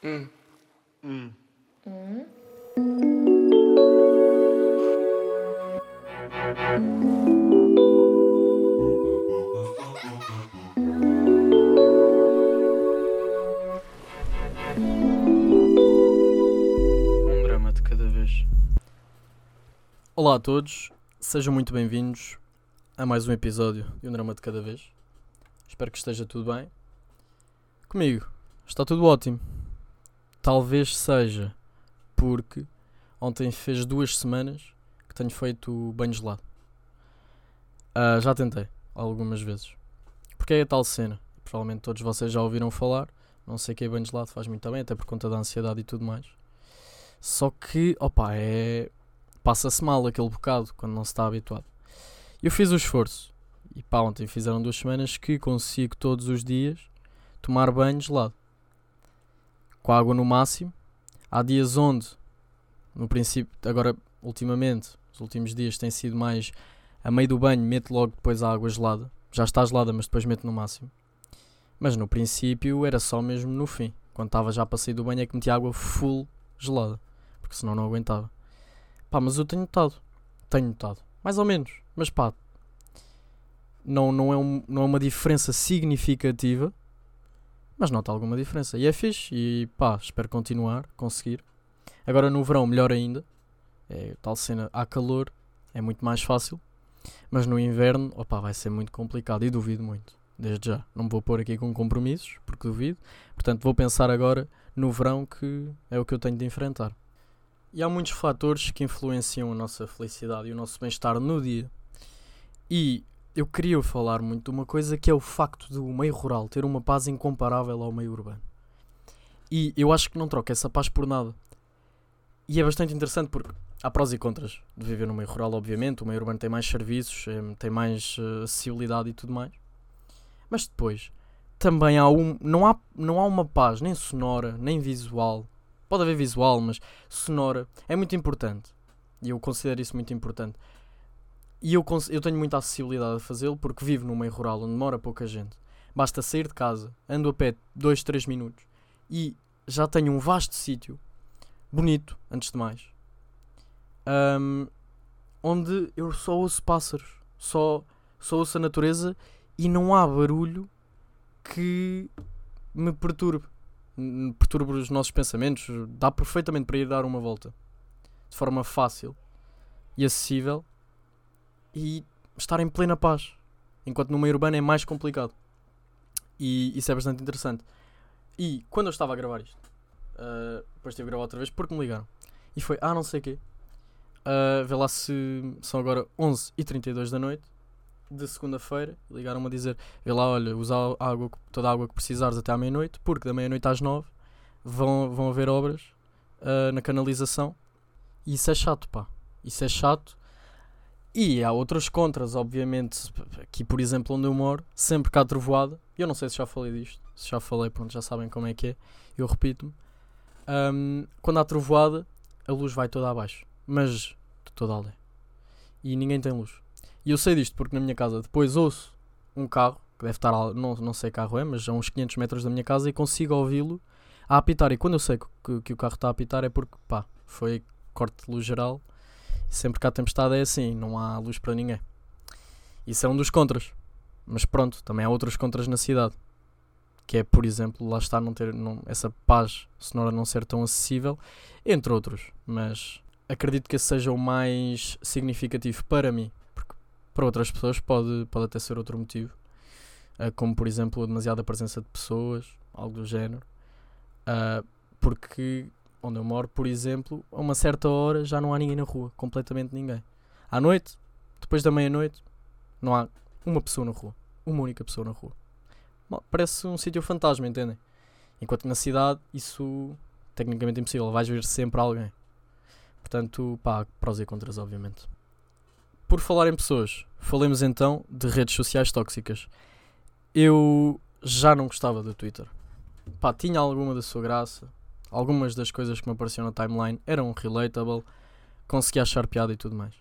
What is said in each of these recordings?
Hum. Hum. Um drama de cada vez. Olá a todos, sejam muito bem-vindos a mais um episódio de Um Drama de Cada Vez. Espero que esteja tudo bem. Comigo, está tudo ótimo. Talvez seja porque ontem fez duas semanas que tenho feito banho gelado. Ah, já tentei, algumas vezes. Porque é a tal cena. Provavelmente todos vocês já ouviram falar. Não sei que é banho gelado, faz muito bem, até por conta da ansiedade e tudo mais. Só que, opa, é. Passa-se mal aquele bocado quando não se está habituado. Eu fiz o esforço. E pá, ontem fizeram duas semanas que consigo todos os dias tomar banho gelado. Com a água no máximo. Há dias onde, no princípio, agora, ultimamente, os últimos dias tem sido mais a meio do banho, meto logo depois a água gelada. Já está gelada, mas depois meto no máximo. Mas no princípio era só mesmo no fim. Quando estava já para sair do banho é que metia água full gelada. Porque senão não aguentava. Pá, mas eu tenho notado. Tenho notado. Mais ou menos. Mas pá. Não, não, é, um, não é uma diferença significativa. Mas nota alguma diferença. E é fixe. E pá, espero continuar, conseguir. Agora no verão, melhor ainda. É tal cena. Há calor. É muito mais fácil. Mas no inverno, opá, vai ser muito complicado. E duvido muito. Desde já. Não me vou pôr aqui com compromissos. Porque duvido. Portanto, vou pensar agora no verão que é o que eu tenho de enfrentar. E há muitos fatores que influenciam a nossa felicidade e o nosso bem-estar no dia. E eu queria falar muito de uma coisa que é o facto do meio rural ter uma paz incomparável ao meio urbano. E eu acho que não troca essa paz por nada. E é bastante interessante porque há prós e contras de viver no meio rural, obviamente. O meio urbano tem mais serviços, eh, tem mais eh, acessibilidade e tudo mais. Mas depois, também há um. Não há, não há uma paz nem sonora, nem visual. Pode haver visual, mas sonora é muito importante. E eu considero isso muito importante. E eu, eu tenho muita acessibilidade a fazê-lo porque vivo num meio rural onde mora pouca gente. Basta sair de casa, ando a pé 2, 3 minutos e já tenho um vasto sítio, bonito, antes de mais, ahm, onde eu só ouço pássaros, só, só ouço a natureza e não há barulho que me perturbe. Perturbe os nossos pensamentos. Dá perfeitamente para ir dar uma volta de forma fácil e acessível e estar em plena paz. Enquanto no meio urbano é mais complicado. E isso é bastante interessante. E quando eu estava a gravar isto, ah, depois tive a gravar outra vez porque me ligaram. E foi, ah, não sei o quê. Ah, vê lá se são agora 11h32 da noite de segunda-feira. Ligaram-me a dizer: vê lá, olha, usa a água, toda a água que precisares até à meia-noite, porque da meia-noite às nove vão, vão haver obras ah, na canalização. E isso é chato, pá. Isso é chato. E há outras contras, obviamente. Aqui, por exemplo, onde eu moro, sempre há trovoada, eu não sei se já falei disto, se já falei, pronto, já sabem como é que é, eu repito-me. Ahm, quando há trovoada, a luz vai toda abaixo, mas de toda a aldeia. E ninguém tem luz. E eu sei disto porque na minha casa depois ouço um carro, que deve estar, não, não sei que carro é, mas a uns 500 metros da minha casa e consigo ouvi-lo a apitar. E quando eu sei que, que- que o carro está a apitar é porque, pá, foi corte de luz geral. Sempre que há tempestade é assim, não há luz para ninguém. Isso é um dos contras. Mas pronto, também há outros contras na cidade. Que é, por exemplo, lá está não ter não, essa paz sonora não ser tão acessível, entre outros. Mas acredito que esse seja o mais significativo para mim. Porque para outras pessoas pode, pode até ser outro motivo. Ah, como, por exemplo, a demasiada presença de pessoas, algo do género. Ah, porque onde eu moro, por exemplo, a uma certa hora já não há ninguém na rua, completamente ninguém. À noite, depois da meia-noite, não há uma pessoa na rua, uma única pessoa na rua. Parece um sítio fantasma, entendem? Enquanto na cidade, isso tecnicamente impossível, vais ver sempre alguém. Portanto, pá, prós e contras, obviamente. Por falar em pessoas, falemos então de redes sociais tóxicas. Eu já não gostava do Twitter. Pá, tinha alguma da sua graça, algumas das coisas que me apareciam na timeline eram relatable, conseguia achar piada e tudo mais.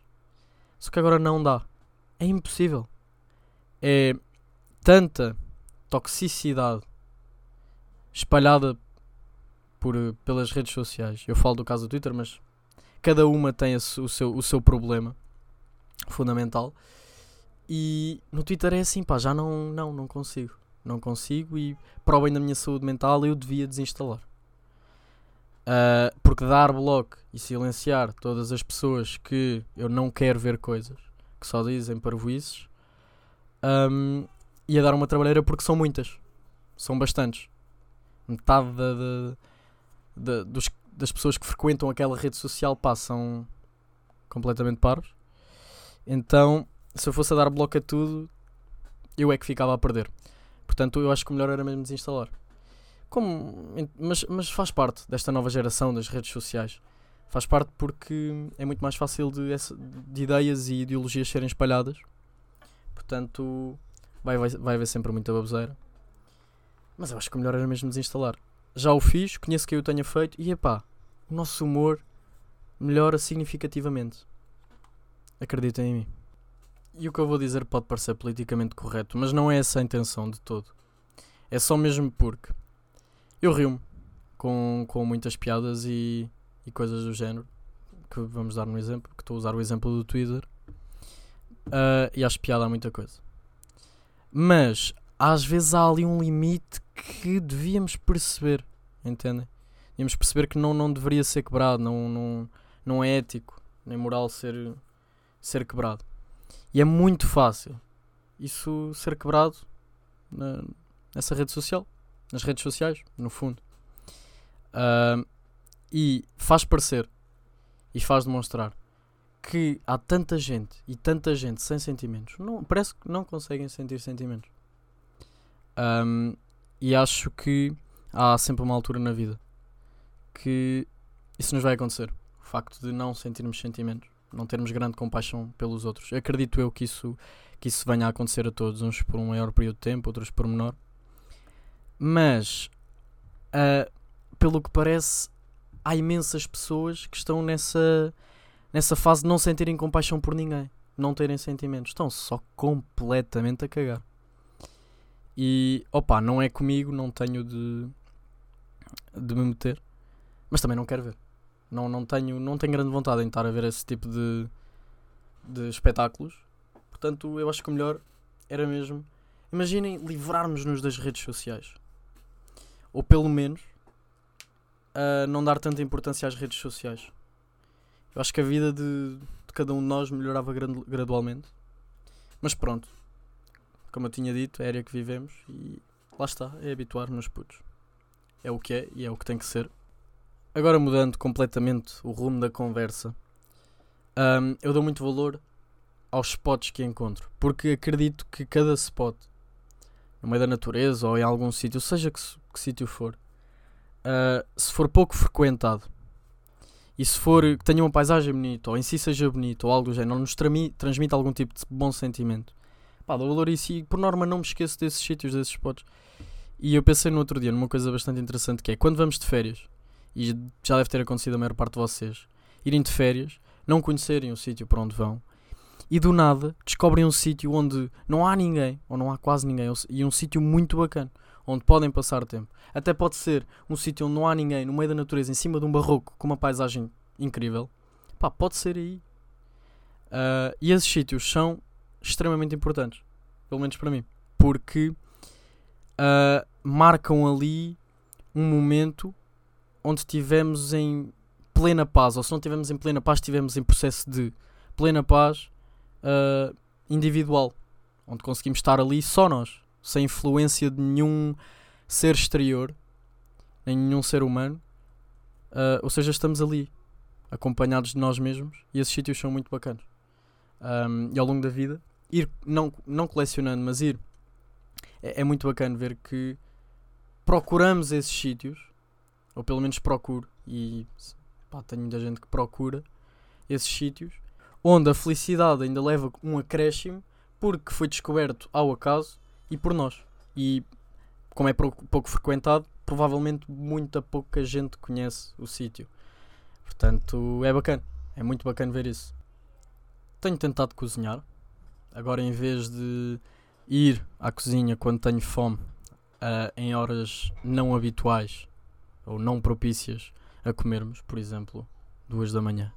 Só que agora não dá. É impossível. É tanta toxicidade espalhada por, pelas redes sociais. Eu falo do caso do Twitter, mas cada uma tem o seu, o seu problema fundamental. E no Twitter é assim, pá, já não, não, não consigo. Não consigo e para o bem da minha saúde mental eu devia desinstalar. Uh, porque dar bloco e silenciar todas as pessoas que eu não quero ver coisas, que só dizem parvoices, um, ia dar uma trabalheira porque são muitas. São bastantes. Metade dos, das pessoas que frequentam aquela rede social passam completamente paros. Então, se eu fosse a dar bloco a tudo, eu é que ficava a perder. Portanto, eu acho que o melhor era mesmo desinstalar. Como, mas, mas faz parte desta nova geração das redes sociais. Faz parte porque é muito mais fácil de, de ideias e ideologias serem espalhadas. Portanto, vai, vai, vai haver sempre muita baboseira. Mas eu acho que o melhor era mesmo desinstalar. Já o fiz, conheço quem o tenha feito e epá, o nosso humor melhora significativamente. Acreditem em mim. E o que eu vou dizer pode parecer politicamente correto, mas não é essa a intenção de todo. É só mesmo porque eu rio-me com, com muitas piadas e, e coisas do género. Que vamos dar um exemplo, que estou a usar o exemplo do Twitter. Uh, e acho piada a muita coisa. Mas às vezes há ali um limite que devíamos perceber, entendem? Devíamos perceber que não, não deveria ser quebrado, não, não, não é ético nem moral ser, ser quebrado. E é muito fácil isso ser quebrado na, nessa rede social, nas redes sociais, no fundo. Uh, e faz parecer e faz demonstrar que há tanta gente e tanta gente sem sentimentos. Não, parece que não conseguem sentir sentimentos. Um, e acho que há sempre uma altura na vida que isso nos vai acontecer. O facto de não sentirmos sentimentos, não termos grande compaixão pelos outros. Acredito eu que isso, que isso venha a acontecer a todos, uns por um maior período de tempo, outros por menor. Mas, uh, pelo que parece, há imensas pessoas que estão nessa nessa fase de não sentirem compaixão por ninguém, não terem sentimentos, estão só completamente a cagar. E opa, não é comigo, não tenho de, de me meter, mas também não quero ver. Não, não, tenho, não tenho grande vontade em estar a ver esse tipo de, de espetáculos. Portanto, eu acho que o melhor era mesmo. Imaginem livrarmos-nos das redes sociais. Ou pelo menos uh, não dar tanta importância às redes sociais. Eu acho que a vida de, de cada um de nós melhorava gradualmente. Mas pronto, como eu tinha dito, é a área que vivemos e lá está, é habituar-nos putos. É o que é e é o que tem que ser. Agora mudando completamente o rumo da conversa, um, eu dou muito valor aos spots que encontro, porque acredito que cada spot, no meio da natureza ou em algum sítio, seja que, que sítio for, uh, se for pouco frequentado e se for que tenha uma paisagem bonita, ou em si seja bonito, ou algo do género, ou nos transmite algum tipo de bom sentimento, pá, dou valor a isso e por norma não me esqueço desses sítios, desses spots. E eu pensei no outro dia numa coisa bastante interessante que é quando vamos de férias, e já deve ter acontecido a maior parte de vocês, irem de férias, não conhecerem o sítio para onde vão, e do nada descobrem um sítio onde não há ninguém, ou não há quase ninguém, e um sítio muito bacana onde podem passar tempo. Até pode ser um sítio onde não há ninguém, no meio da natureza, em cima de um barroco, com uma paisagem incrível. Pá, pode ser aí. Uh, e esses sítios são extremamente importantes, pelo menos para mim, porque uh, marcam ali um momento onde estivemos em plena paz, ou se não estivemos em plena paz, estivemos em processo de plena paz uh, individual, onde conseguimos estar ali só nós, sem influência de nenhum ser exterior, nem nenhum ser humano. Uh, ou seja, estamos ali, acompanhados de nós mesmos, e esses sítios são muito bacanas. Um, e ao longo da vida, ir, não, não colecionando, mas ir, é, é muito bacana ver que procuramos esses sítios, ou pelo menos procuro, e pá, tenho muita gente que procura esses sítios, onde a felicidade ainda leva um acréscimo porque foi descoberto ao acaso e por nós. E como é pouco, pouco frequentado, provavelmente muita pouca gente conhece o sítio. Portanto, é bacana. É muito bacana ver isso. Tenho tentado cozinhar. Agora, em vez de ir à cozinha quando tenho fome, uh, em horas não habituais, ou não propícias a comermos, por exemplo, duas da manhã.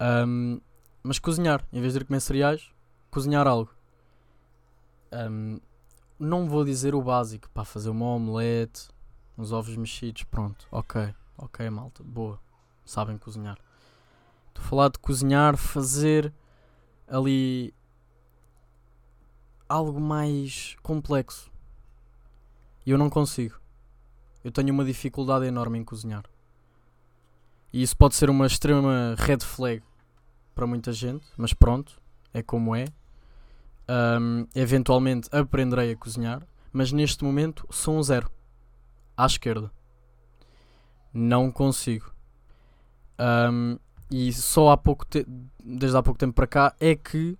Um, mas cozinhar, em vez de ir comer cereais, cozinhar algo. Um, não vou dizer o básico, para fazer uma omelete, uns ovos mexidos, pronto, ok, ok, malta, boa, sabem cozinhar. Estou a falar de cozinhar, fazer ali algo mais complexo. E eu não consigo. Eu tenho uma dificuldade enorme em cozinhar. E isso pode ser uma extrema red flag para muita gente, mas pronto, é como é. Um, eventualmente aprenderei a cozinhar, mas neste momento sou um zero. À esquerda. Não consigo. Um, e só há pouco desde há pouco tempo para cá é que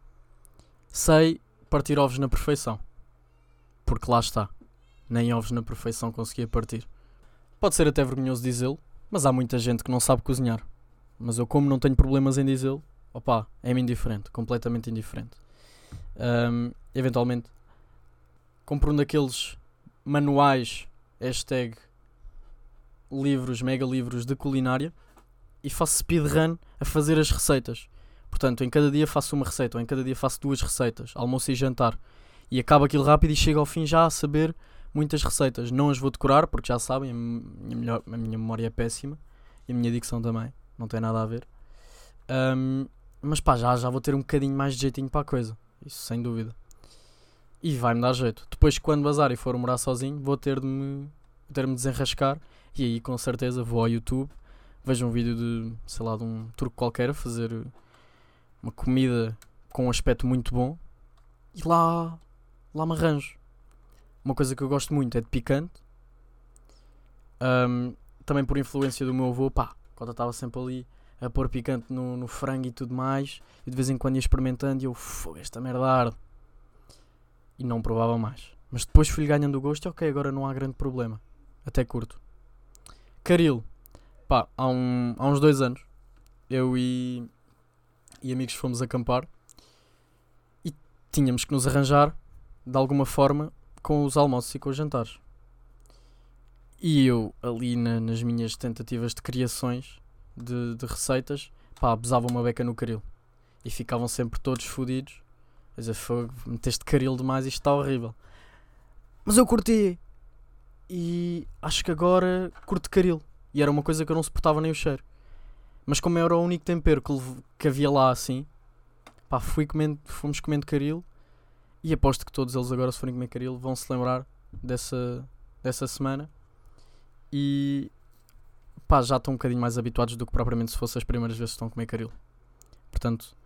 sei partir ovos na perfeição. Porque lá está. Nem ovos na perfeição conseguia partir. Pode ser até vergonhoso dizê-lo, mas há muita gente que não sabe cozinhar. Mas eu, como não tenho problemas em dizê-lo, opá, é-me indiferente, completamente indiferente. Um, eventualmente, compro um daqueles manuais, hashtag livros, mega livros de culinária e faço speedrun a fazer as receitas. Portanto, em cada dia faço uma receita, ou em cada dia faço duas receitas, almoço e jantar. E acabo aquilo rápido e chego ao fim já a saber muitas receitas. Não as vou decorar, porque já sabem, a minha, melhor, a minha memória é péssima e a minha dicção também, não tem nada a ver. Um, mas pá, já, já vou ter um bocadinho mais de jeitinho para a coisa, isso sem dúvida. E vai-me dar jeito. Depois, quando bazar e for morar sozinho, vou ter de me, ter de me desenrascar e aí com certeza vou ao YouTube, vejo um vídeo de, sei lá, de um turco qualquer a fazer uma comida com um aspecto muito bom e lá, lá me arranjo. Uma coisa que eu gosto muito é de picante. Um, também por influência do meu avô, pá, quando eu estava sempre ali a pôr picante no, no, frango e tudo mais, e de vez em quando ia experimentando e eu, fogo, esta merda arde. E não provava mais. Mas depois fui ganhando o gosto e ok, agora não há grande problema. Até curto. Caril, pá, há, um, há uns dois anos, eu e, e amigos fomos acampar e tínhamos que nos arranjar de alguma forma com os almoços e com os jantares. E eu, ali na, nas minhas tentativas de criações de, de receitas, pá, besava uma beca no caril. E ficavam sempre todos fodidos. A dizer, fogo, meteste caril demais, isto está horrível. Mas eu curti. E acho que agora curto caril. E era uma coisa que eu não suportava nem o cheiro. Mas como era o único tempero que, que havia lá assim, pá, fui comendo, fomos comendo caril e aposto que todos eles agora, se forem comer caril, vão se lembrar dessa, dessa semana. E pá, já estão um bocadinho mais habituados do que propriamente se fosse as primeiras vezes que estão a comer caril. Portanto,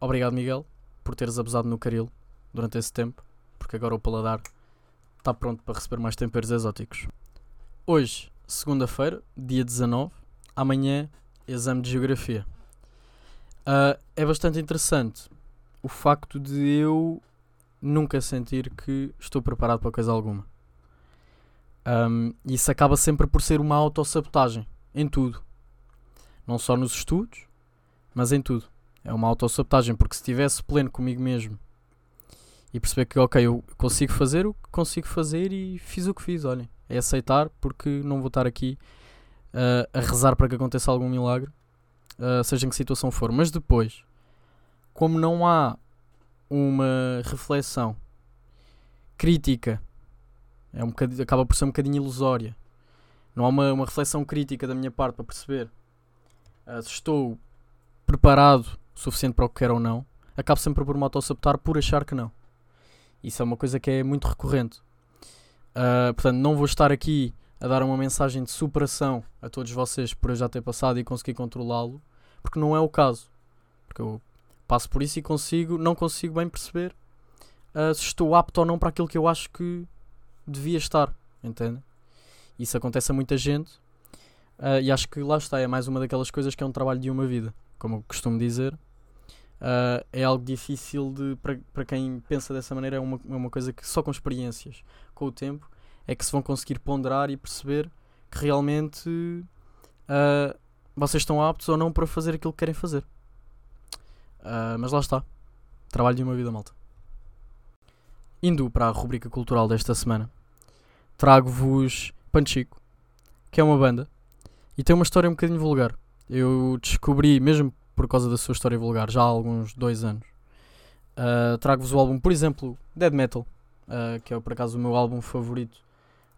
obrigado Miguel por teres abusado no caril durante esse tempo, porque agora o paladar está pronto para receber mais temperos exóticos. Hoje, segunda-feira, dia 19, amanhã, exame de geografia. Uh, é bastante interessante o facto de eu nunca sentir que estou preparado para coisa alguma. Um, isso acaba sempre por ser uma autossabotagem em tudo. Não só nos estudos, mas em tudo. É uma autossabotagem, porque se estivesse pleno comigo mesmo e perceber que, ok, eu consigo fazer o que consigo fazer e fiz o que fiz, olhem, é aceitar, porque não vou estar aqui uh, a rezar para que aconteça algum milagre, uh, seja em que situação for. Mas depois, como não há uma reflexão crítica. É um acaba por ser um bocadinho ilusória. Não há uma, uma reflexão crítica da minha parte para perceber uh, se estou preparado o suficiente para o que quero ou não. Acabo sempre por me autossabotar por achar que não. Isso é uma coisa que é muito recorrente. Uh, portanto, não vou estar aqui a dar uma mensagem de superação a todos vocês por eu já ter passado e conseguir controlá-lo, porque não é o caso. Porque eu passo por isso e consigo, não consigo bem perceber uh, se estou apto ou não para aquilo que eu acho que devia estar, entende? Isso acontece a muita gente uh, e acho que lá está, é mais uma daquelas coisas que é um trabalho de uma vida, como eu costumo dizer. Uh, é algo difícil de para, quem pensa dessa maneira, é uma, é uma coisa que só com experiências, com o tempo, é que se vão conseguir ponderar e perceber que realmente uh, vocês estão aptos ou não para fazer aquilo que querem fazer. Mas lá está. Trabalho de uma vida malta. Indo para a rubrica cultural desta semana, trago-vos Panchico, que é uma banda e tem uma história um bocadinho vulgar. Eu descobri, mesmo por causa da sua história vulgar, já há alguns dois anos. Uh, Trago-vos o álbum, por exemplo, Dead Metal, uh, que é por acaso o meu álbum favorito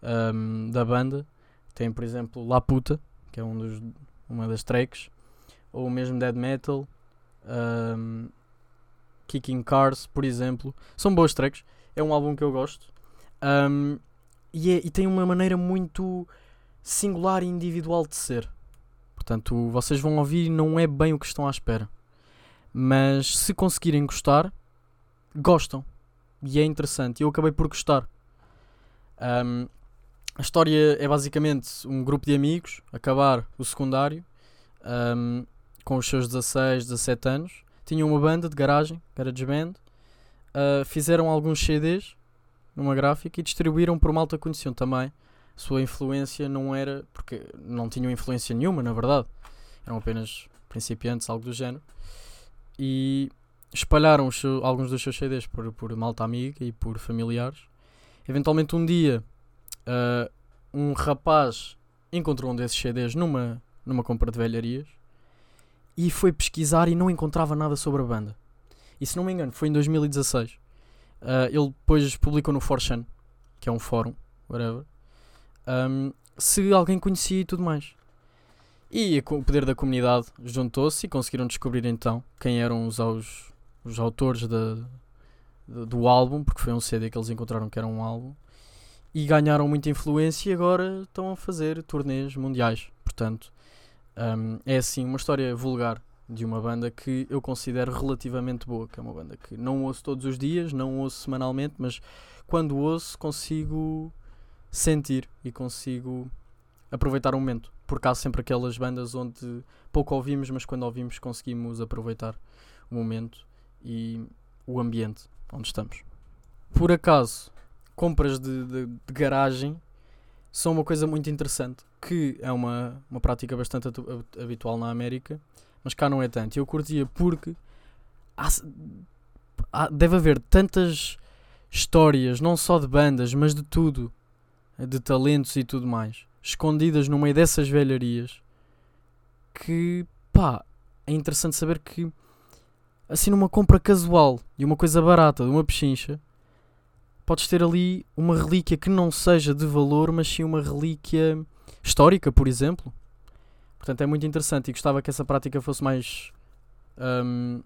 um, da banda. Tem, por exemplo, La Puta, que é um dos, uma das tracks, ou mesmo Dead Metal, um, Kicking Cars, por exemplo. São boas tracks. É um álbum que eu gosto. Um, e, é, e tem uma maneira muito singular e individual de ser. Portanto, vocês vão ouvir e não é bem o que estão à espera. Mas se conseguirem gostar, gostam. E é interessante. Eu acabei por gostar. Um, a história é basicamente um grupo de amigos acabar o secundário um, com os seus 16, 17 anos. Tinham uma banda de garagem, Garage Band. Uh, fizeram alguns CDs numa gráfica e distribuíram por malta conheciam também. Sua influência não era. porque não tinham influência nenhuma, na verdade. Eram apenas principiantes, algo do género. E espalharam alguns dos seus CDs por, por malta amiga e por familiares. Eventualmente um dia uh, um rapaz encontrou um desses CDs numa, numa compra de velharias e foi pesquisar e não encontrava nada sobre a banda. E se não me engano, foi em 2016. Uh, ele depois publicou no 4chan, que é um fórum, whatever, um, se alguém conhecia e tudo mais. E o poder da comunidade juntou-se e conseguiram descobrir então quem eram os, os, os autores do álbum, porque foi um CD que eles encontraram que era um álbum, e ganharam muita influência e agora estão a fazer turnês mundiais. Portanto, um, é assim uma história vulgar de uma banda que eu considero relativamente boa, que é uma banda que não ouço todos os dias, não ouço semanalmente, mas quando ouço consigo sentir e consigo aproveitar o momento. Porque há sempre aquelas bandas onde pouco ouvimos, mas quando ouvimos conseguimos aproveitar o momento e o ambiente onde estamos. Por acaso, compras de, de, de garagem são uma coisa muito interessante, que é uma, uma prática bastante habitual na América, mas cá não é tanto. Eu curtia porque há, há, deve haver tantas histórias, não só de bandas, mas de tudo, de talentos e tudo mais, escondidas no meio dessas velharias, que pá, é interessante saber que assim numa compra casual de uma coisa barata, de uma pechincha, podes ter ali uma relíquia que não seja de valor, mas sim uma relíquia histórica, por exemplo. Portanto, é muito interessante e gostava que essa prática fosse mais um,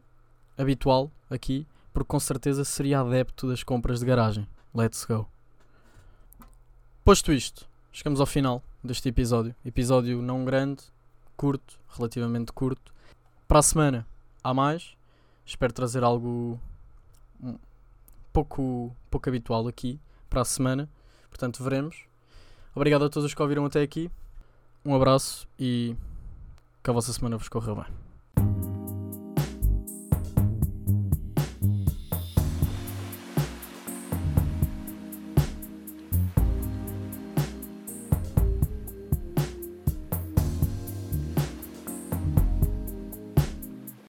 habitual aqui, porque com certeza seria adepto das compras de garagem. Let's go. Posto isto, chegamos ao final deste episódio. Episódio não grande, curto, relativamente curto. Para a semana há mais. Espero trazer algo um, pouco, pouco habitual aqui para a semana. Portanto, veremos. Obrigado a todos os que ouviram até aqui. Um abraço e que a vossa semana vos corra bem.